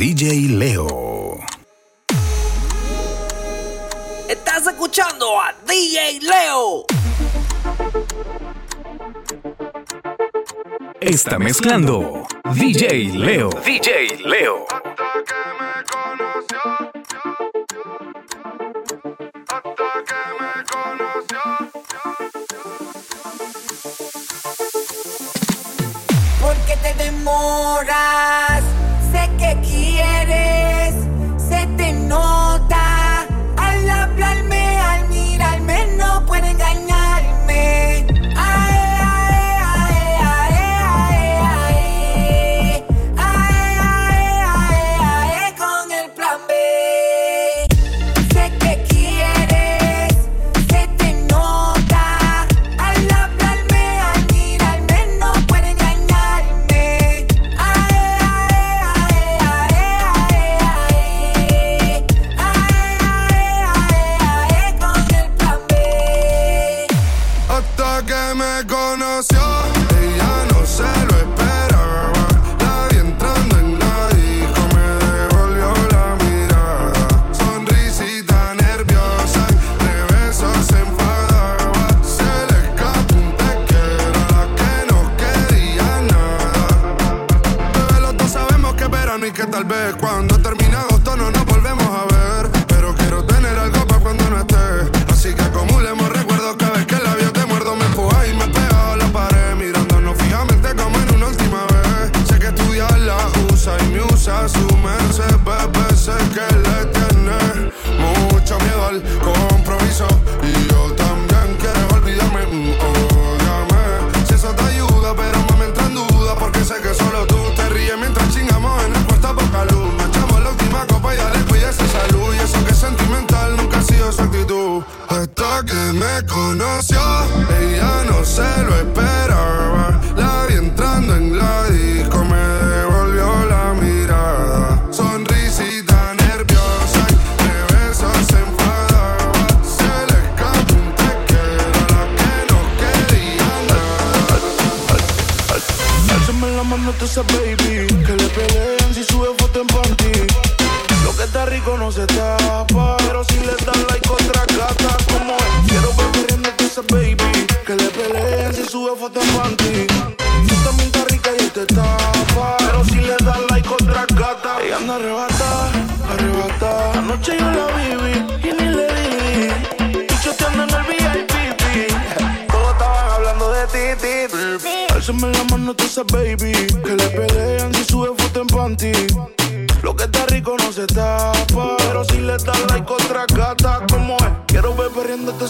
DJ Leo. Estás escuchando a DJ Leo. Está mezclando DJ Leo. DJ Leo. ¿Por qué te demoras? Me conoció, Tú esa baby Que le peleen si sube foto en panty. Lo que está rico no se tapa Pero si le das like otra gata Como es Quiero ver corriendo tú esa baby Que le peleen si sube foto en panty. Tú también estás rica y te tapa Pero si le das like otra gata. Ella anda arrebata, arrebata. Anoche yo la viví y ni le di. Y choteando en el VIP Todos estaban hablando de ti, ti, ti. Alzame la mano tú esa baby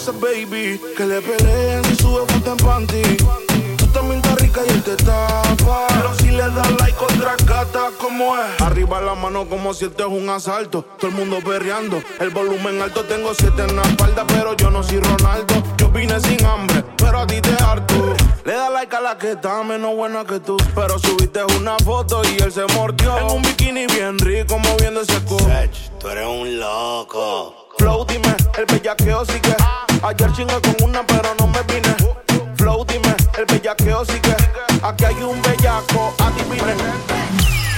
esa baby Que le peleen si sube foto en panty Tú también estás rica y él te tapa Pero si le das like otra gata Como es Arriba la mano como si esto es un asalto Todo el mundo perreando El volumen alto tengo siete en la espalda Pero yo no soy Ronaldo Yo vine sin hambre Pero a ti te harto le da like a la que está menos buena que tú. Pero subiste una foto y él se mordió. En un bikini bien rico, moviendo ese cu. Tú eres un loco. Flow, dime, el bellaqueo sigue. Ayer chingué con una, pero no me vine. Flow, dime, el bellaqueo sigue. Aquí hay un bellaco, adivine.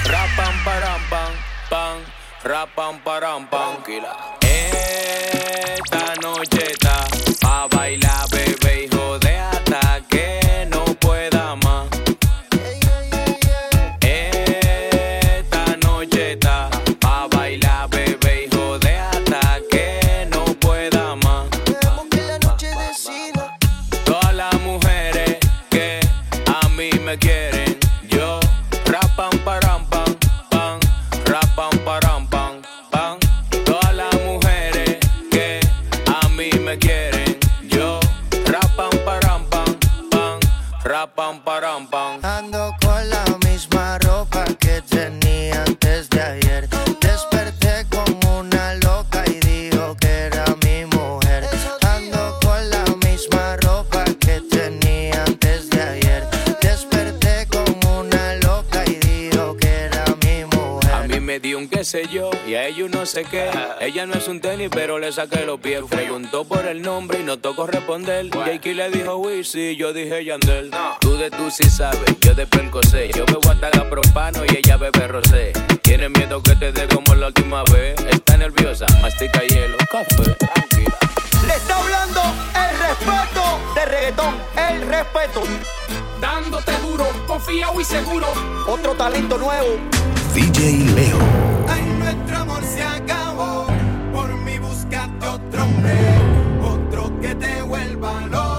Rapam param pam pam, rapam param pam. Esta noche está pa bailar, y. A mí me dio un que sé yo, y a ellos no sé qué. Ella no es un tenis, pero le saqué los pies. Preguntó por el nombre y no tocó responder. Jakey le dijo Wizzy, yo dije Yandel. Tú de tú sí sabes, yo de sé. Yo bebo hasta propano y ella bebe rosé. Tiene miedo que te dé como la última vez. Está nerviosa, mastica hielo, café, tranquila. Le está hablando el respeto de reggaetón, el respeto. Dándote duro, confiado y seguro. Otro talento nuevo. DJ Leo. Se acabó. Por mi buscate otro hombre. Otro que te vuelva loca,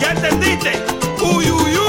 ¿Ya entendiste? Uy, uy, uy.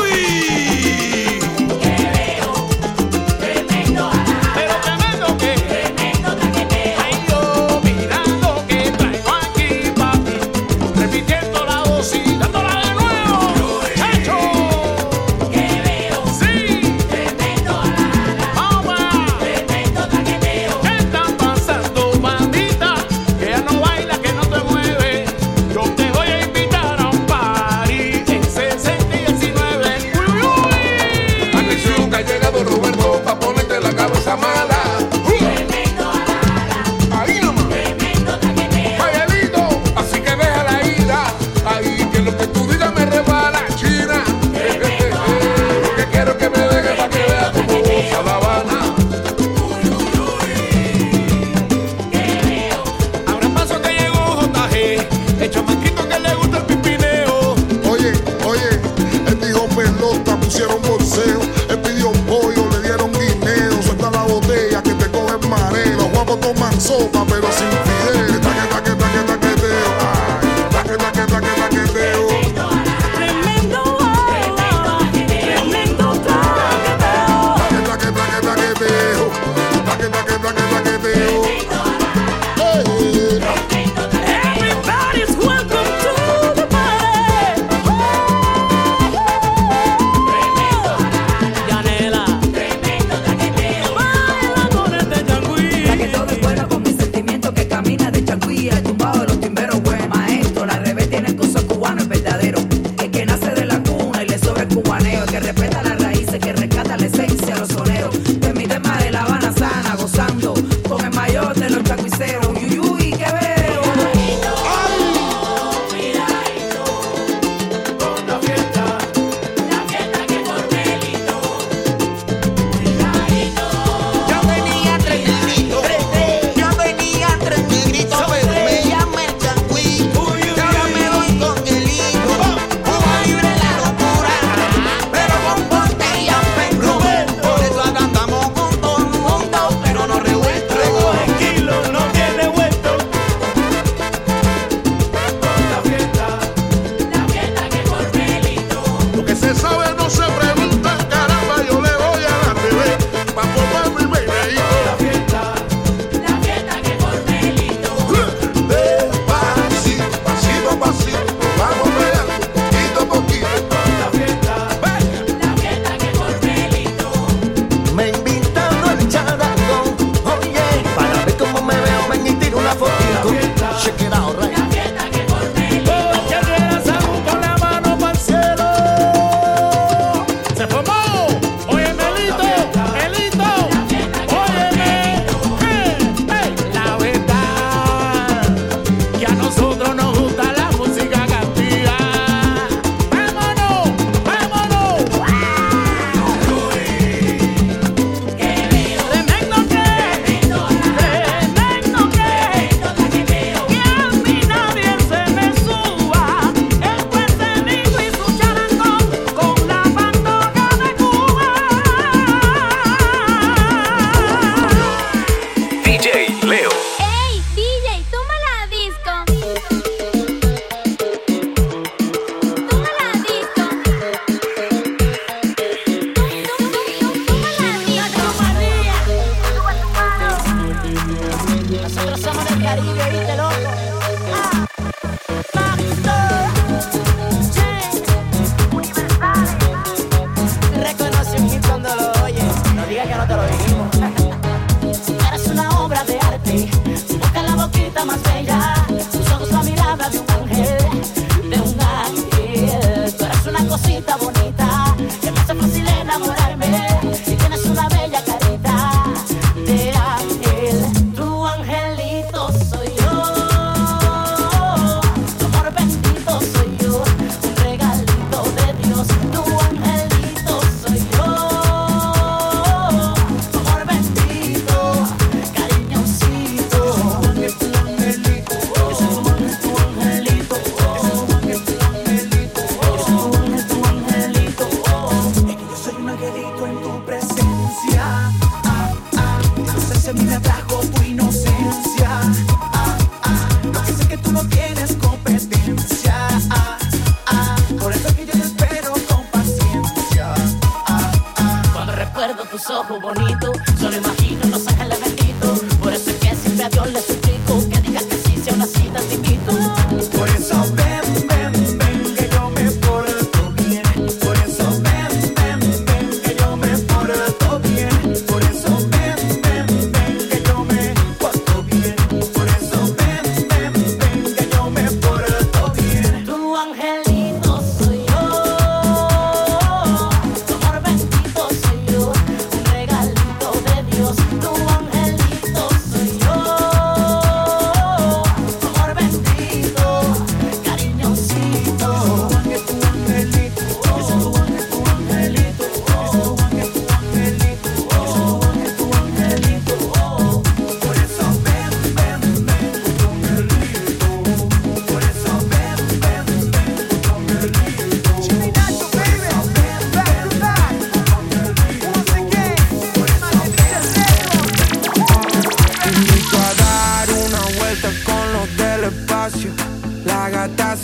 se me atrás.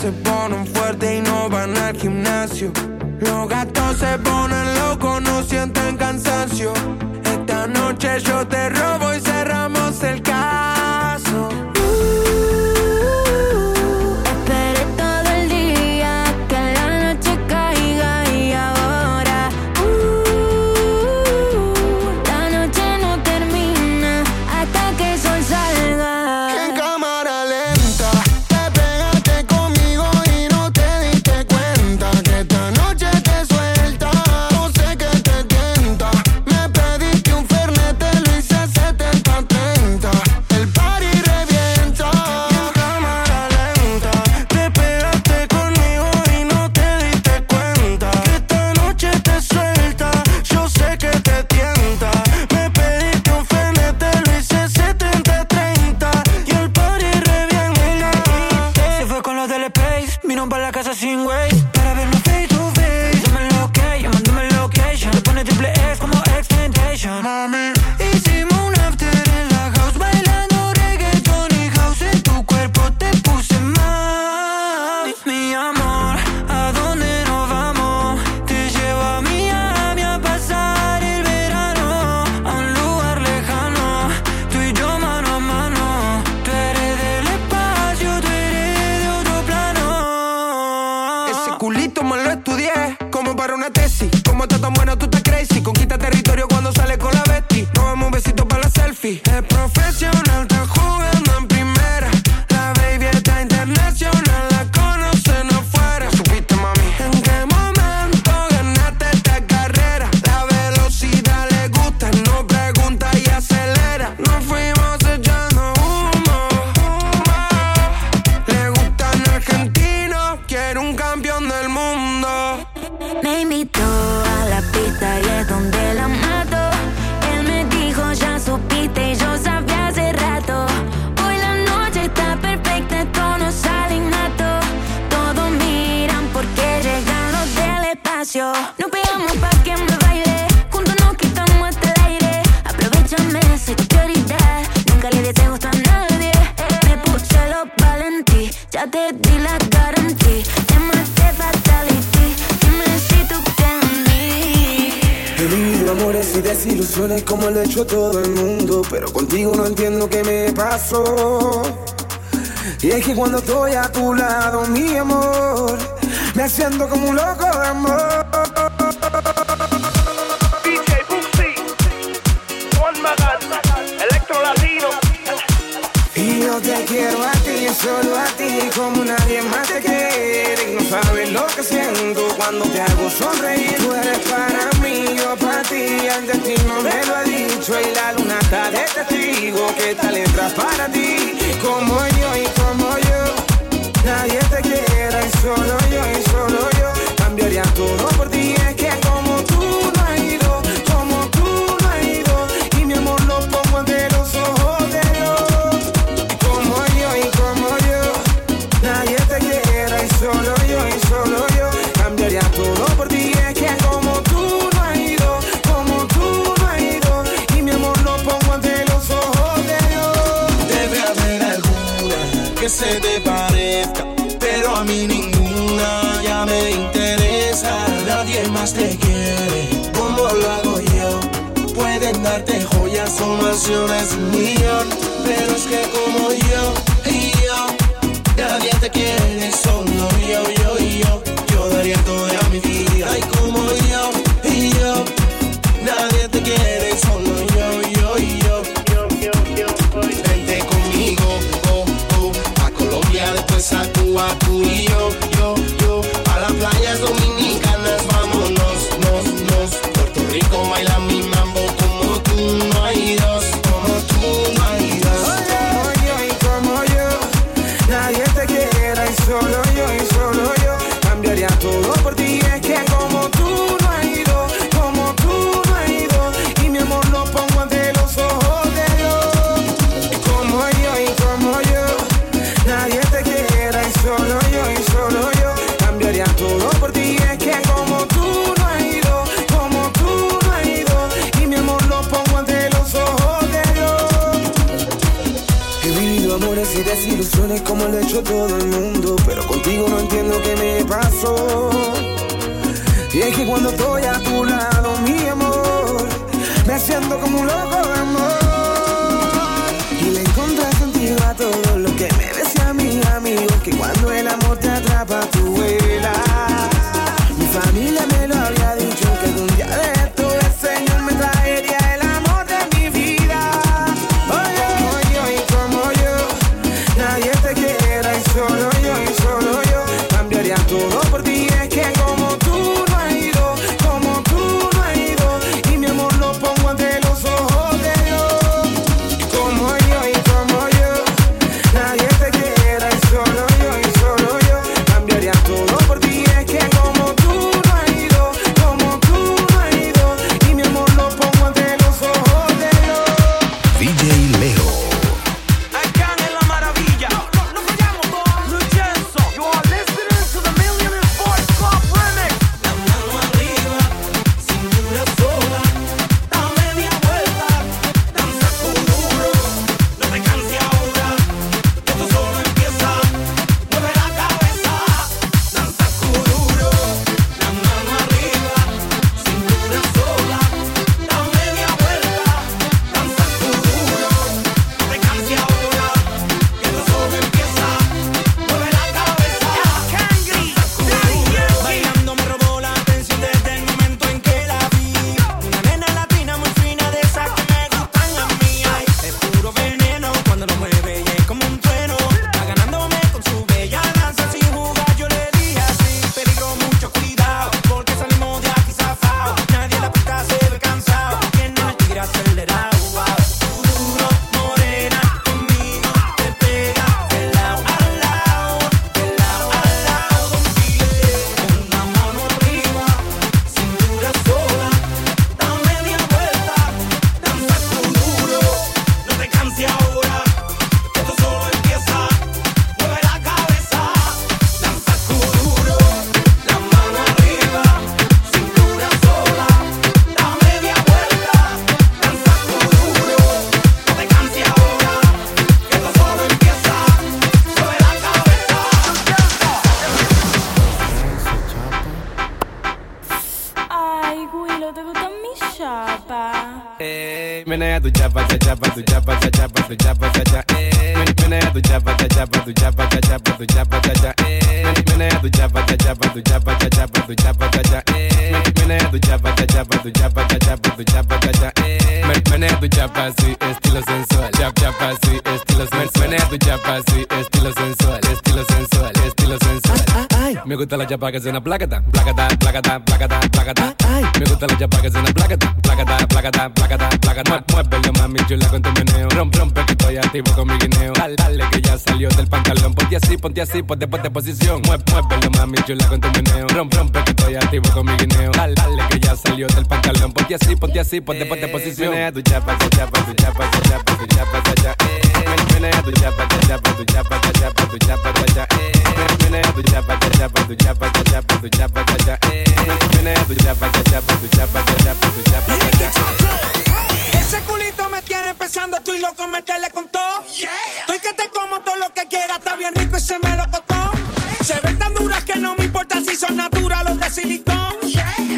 se ponen fuertes y no van al gimnasio. Los gatos se ponen locos, no sienten cansancio. Esta noche yo te gimnasio. Nos pegamos pa' que me baile. Juntos nos quitamos hasta el aire. Aprovechame esa. Nunca le des este gusto a nadie. Me puse los valentí. Ya te di la garantía. Te maté fatality. Dime si tú He vivido amores y desilusiones como lo ha hecho todo el mundo. Pero contigo no entiendo qué me pasó. Y es que cuando estoy a tu lado, mi amor. Me siento como un loco de amor. DJ Juan Magal, Electro Latino. Y yo te quiero a ti, solo a ti, como nadie más te quiere. Y no sabes lo que siento cuando te hago sonreír. Tú eres para mí, yo para ti, el destino me lo ha dicho. Y la luna está de testigo que esta letra para ti, como yo y como yo. Nadie te quiere y solo transformaciones millón, pero es que como yo y yo, nadie te quiere, solo yo, yo. solo yo y solo yo cambiaría todo por ti. Es que como tú no has ido, como tú no has ido, y mi amor lo pongo ante los ojos de Dios. He vivido amores y desilusiones como lo ha hecho todo el mundo, pero contigo no entiendo qué me pasó. Y es que cuando estoy a tu lado, mi amor, me siento como un loco alpacas en la placata, placata, placata, placata, placata. Me gustan las en la placata, placata, placata, placata, placata. Muévelo, mami chula con tu meneo. Rompe, que estoy activo con mi guineo. Dale, dale que ya salió del pantalón. Ponte así, ponte así, ponte, ponte posición. Muévelo, mami chula con tu meneo. Rompe, que estoy activo con mi guineo. Dale, dale que ya salió del pantalón. Ponte así, ponte así, ponte, ponte posición. Menea tu chapa, tu chapa, tu chapa, tu chapa, tu chapa, tu chapa. Tu chapa, tu chapa, tu chapa, tu chapa, tu. Ese culito me tiene pensando, estoy loco, meterle con todo. Estoy que te como todo lo que quiera, está bien rico y se me lo costó. Se ven tan duras que no me importa si son naturales o de silicón.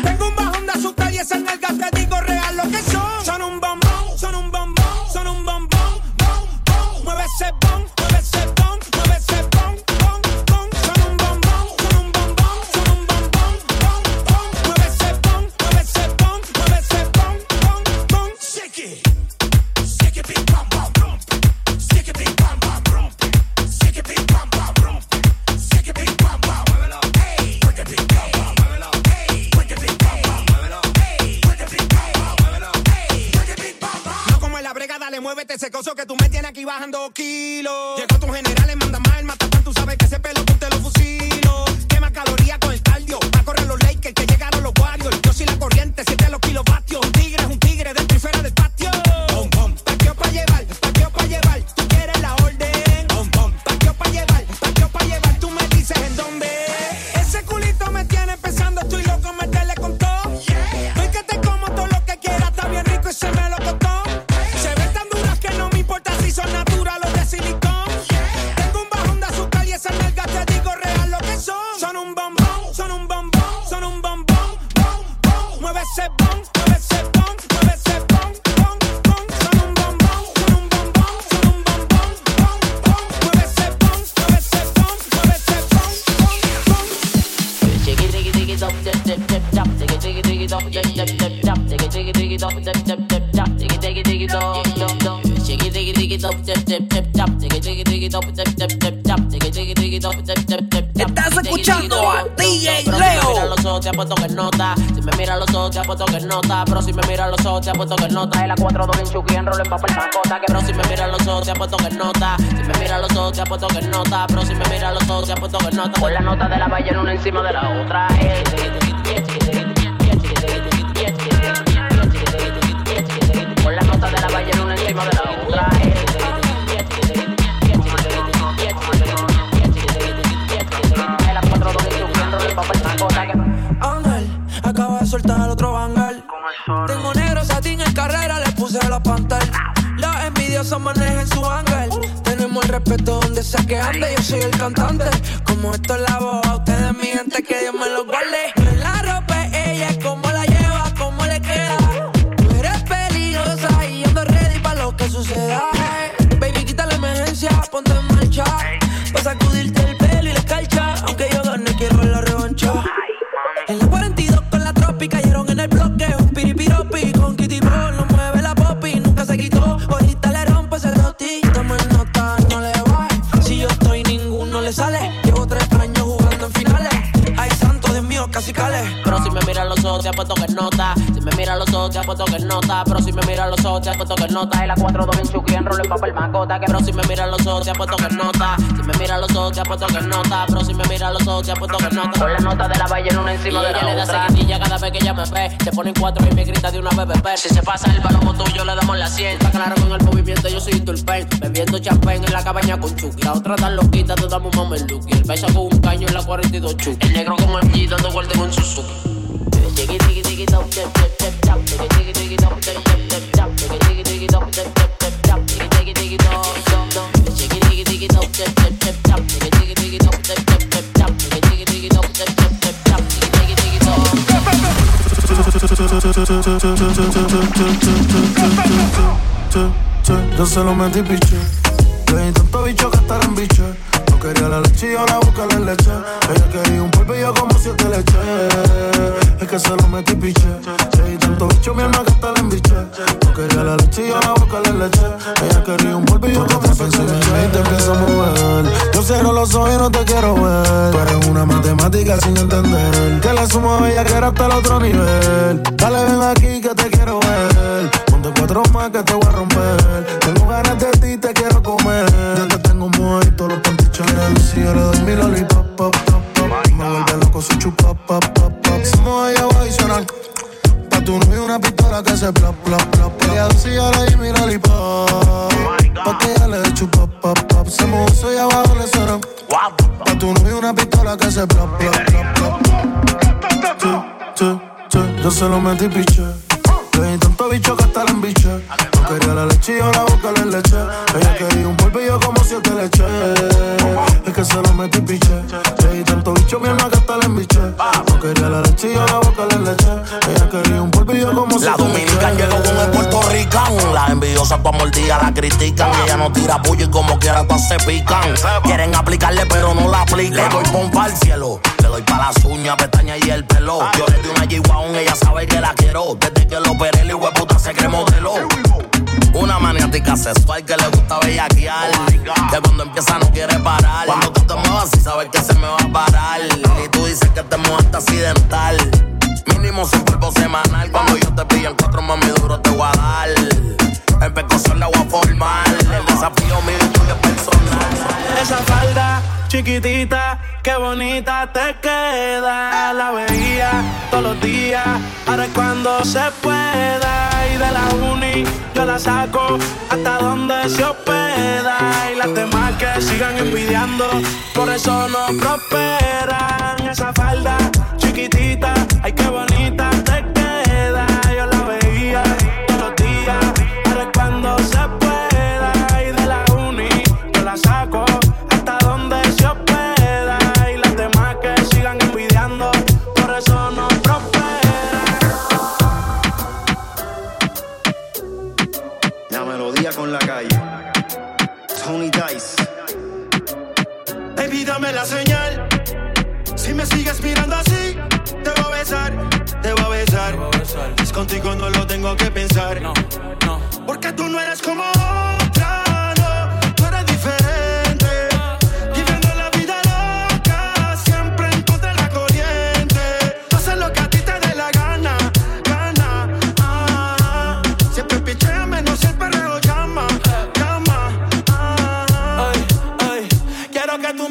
Tengo un bajón de azúcar y esa nalga te digo real lo que son. Son un bombón, son un bombón, son un bombón, bon. Mueve ese bombón. Bajando kilos. Nota Con la nota de la ballena una encima de la otra eh. Con la nota de la ballena una encima de la otra eh. La 4 2 en Chucky en rol en papel macota que Ángel, acaba de soltar otro bangal. Tengo negro satín en carrera, le puse la pantalla. Los envidiosos manejan su ángel. Tenemos el respeto donde sea que ande, yo soy el cantante. Como esto es la te apuesto que nota Y la 4 2 en Chucky en rol en papel macota Que pero si me mira los ojos te apuesto que nota. Si me mira los ojos te apuesto que nota Pero si me mira los ojos te apuesto que nota. Con la nota de la ballena una encima de la otra le da seguidilla cada vez que ella me ve Se ponen cuatro y me grita de una bebé Si se pasa el palomo tuyo le damos la 100 Está claro con el movimiento yo soy turpen Bebiendo champán en la cabaña con Chucky. La otra tan loquita te damos mameluki El beso con un caño en la 42 Chucky. El negro como el G dando vuelta con Suzuki. Diggy No solamente bicho, le di tanto bicho que estar en bicho. Quería la leche y ahora busca la leche. Ella quería un polvo y yo como siete leche. Es que se lo metí piche. Di tanto bicho mi alma que hasta la embiche. No quería la leche y ahora busca la leche. Ella quería un polvo y yo como siete leche. Y te empiezo a mover. Yo cierro los ojos y no te quiero ver. Tú eres una matemática sin entender. Que le sumo a ella que era hasta el otro nivel. Dale, ven aquí que te quiero ver. Ponte cuatro más que te voy a romper. Tengo ganas de ti, te quiero comer. Ya te tengo muerto, los pantichones. Si yo le doy mi lollipop, pop, pop, pop. Me vuelve loco su chupa, pop, pop, pop. Somos ella adicional. Pa' tu novio una pistola que se plop, plop, tira puño y como quiera todas se pican. Quieren aplicarle pero no la aplican. Le doy pompa al cielo. chiquitita, qué bonita te queda. La veía todos los días, ahora es cuando se pueda. Y de la uni yo la saco hasta donde se hospeda. Y las demás que sigan envidiando, por eso no prosperan. Esa falda chiquitita, ay qué bonita dame la señal. Si me sigues mirando así, te voy a besar, te voy a besar. Es contigo no lo tengo que pensar. No, no. Porque tú no eres como otra, no. Tú eres diferente. Viviendo la vida loca, siempre en contra de la corriente. Haces lo que a ti te dé la gana, gana. Ah, siempre pichea, menos el perreo llama, llama. Ah, quiero que tú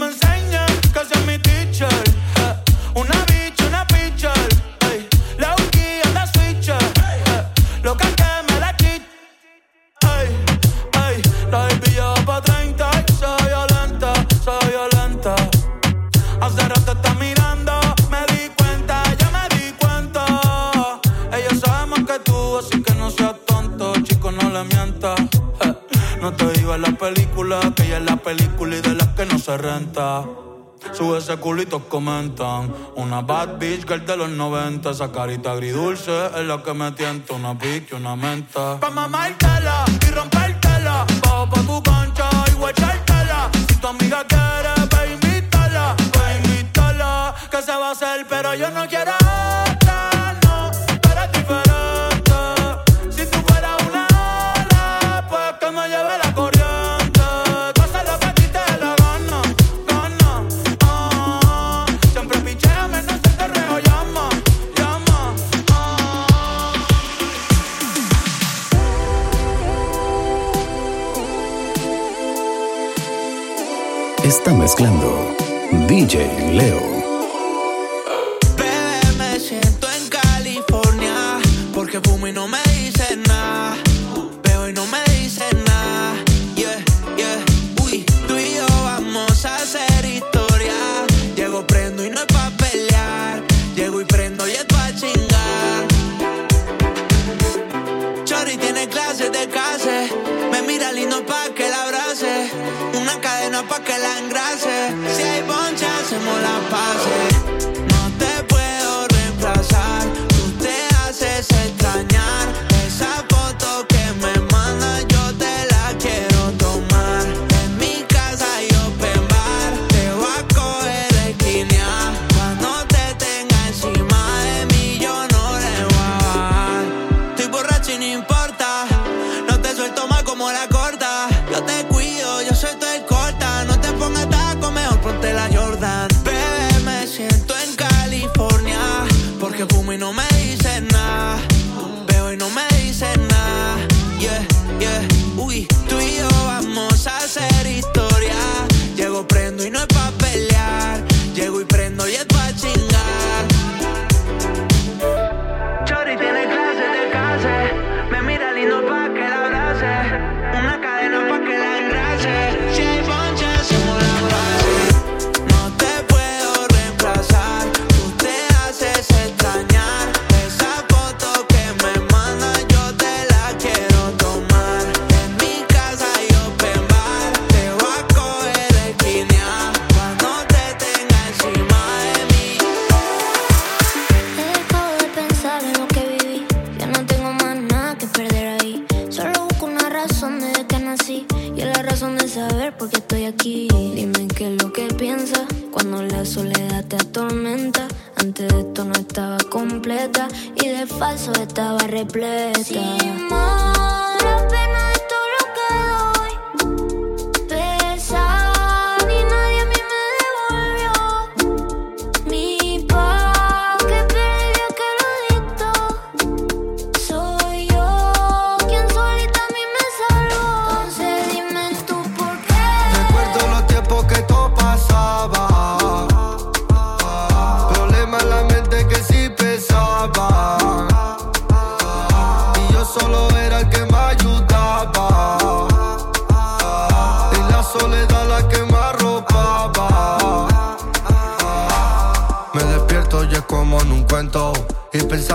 comentan. Una bad bitch girl de los 90. Esa carita agridulce es la que me tienta. Una pique, una menta. Pa' mamártela y romper está mezclando DJ Leo. Se hai buon semmo la pace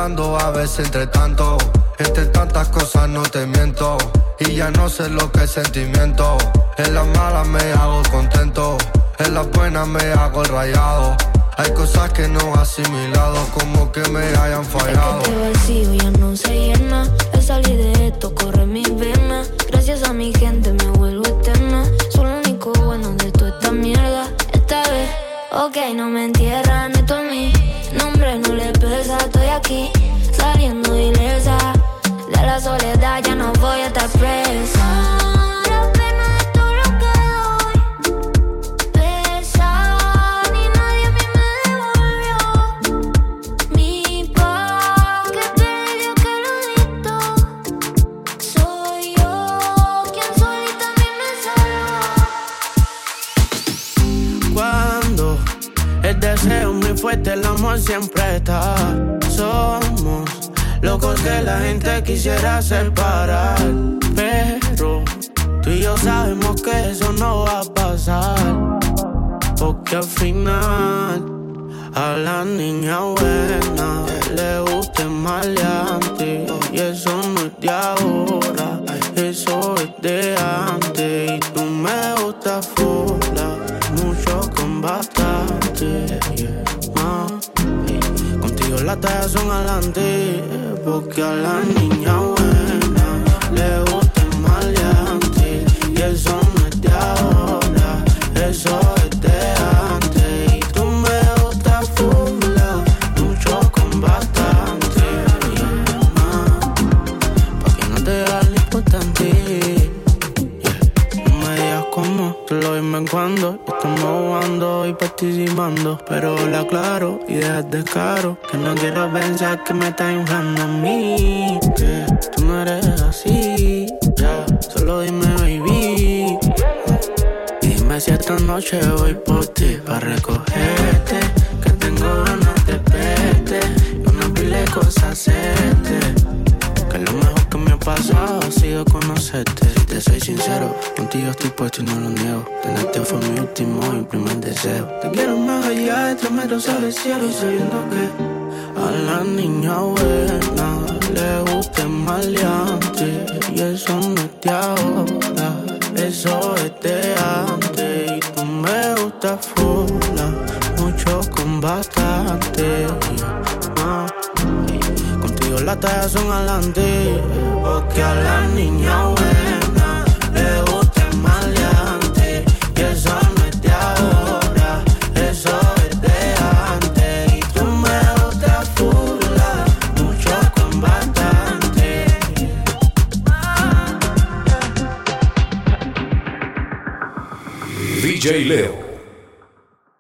a veces entre tanto. Entre tantas cosas no te miento. Y ya no sé lo que es sentimiento. En las malas me hago contento. En las buenas me hago el rayado. Hay cosas que no he asimilado, como que me hayan fallado. Este vacío ya no se llena. Al salir de esto corre mi vena. Gracias a mi gente me vuelvo eterna. Soy lo único bueno de toda esta mierda. Esta vez, ok, no me entierran De gente quisiera separar. Pero tú y yo sabemos que eso no va a pasar. Porque al final a la niña buena le gusta el maleante. Y eso no es de ahora, eso es de antes. Y tú me gustas fulla, mucho con bastante. Contigo las tallas son adelante, porque a la niña Pero la aclaro y dejas de caro. Que no quiero pensar que me estás inflando a mí. Que tú no eres así. Ya, solo dime, baby. Y dime si esta noche voy por ti para recogerte. Que tengo ganas de verte. Y una pila de cosas hacerte. Pasado ha sido conocerte. Si te soy sincero, contigo estoy puesto y no lo niego. Tenerte fue mi último y primer deseo. Te quiero más allá de tres metros al cielo, sabiendo que a la niña buena le gusta el maleante. Y eso no es de eso es de antes. Y tú me gustas full, mucho con. Las tallas son adelante, porque a la niña buena le gusta el maleante. Y eso no es de ahora, eso es de antes. Y tú me gustas full, mucho con bastante. DJ Leo.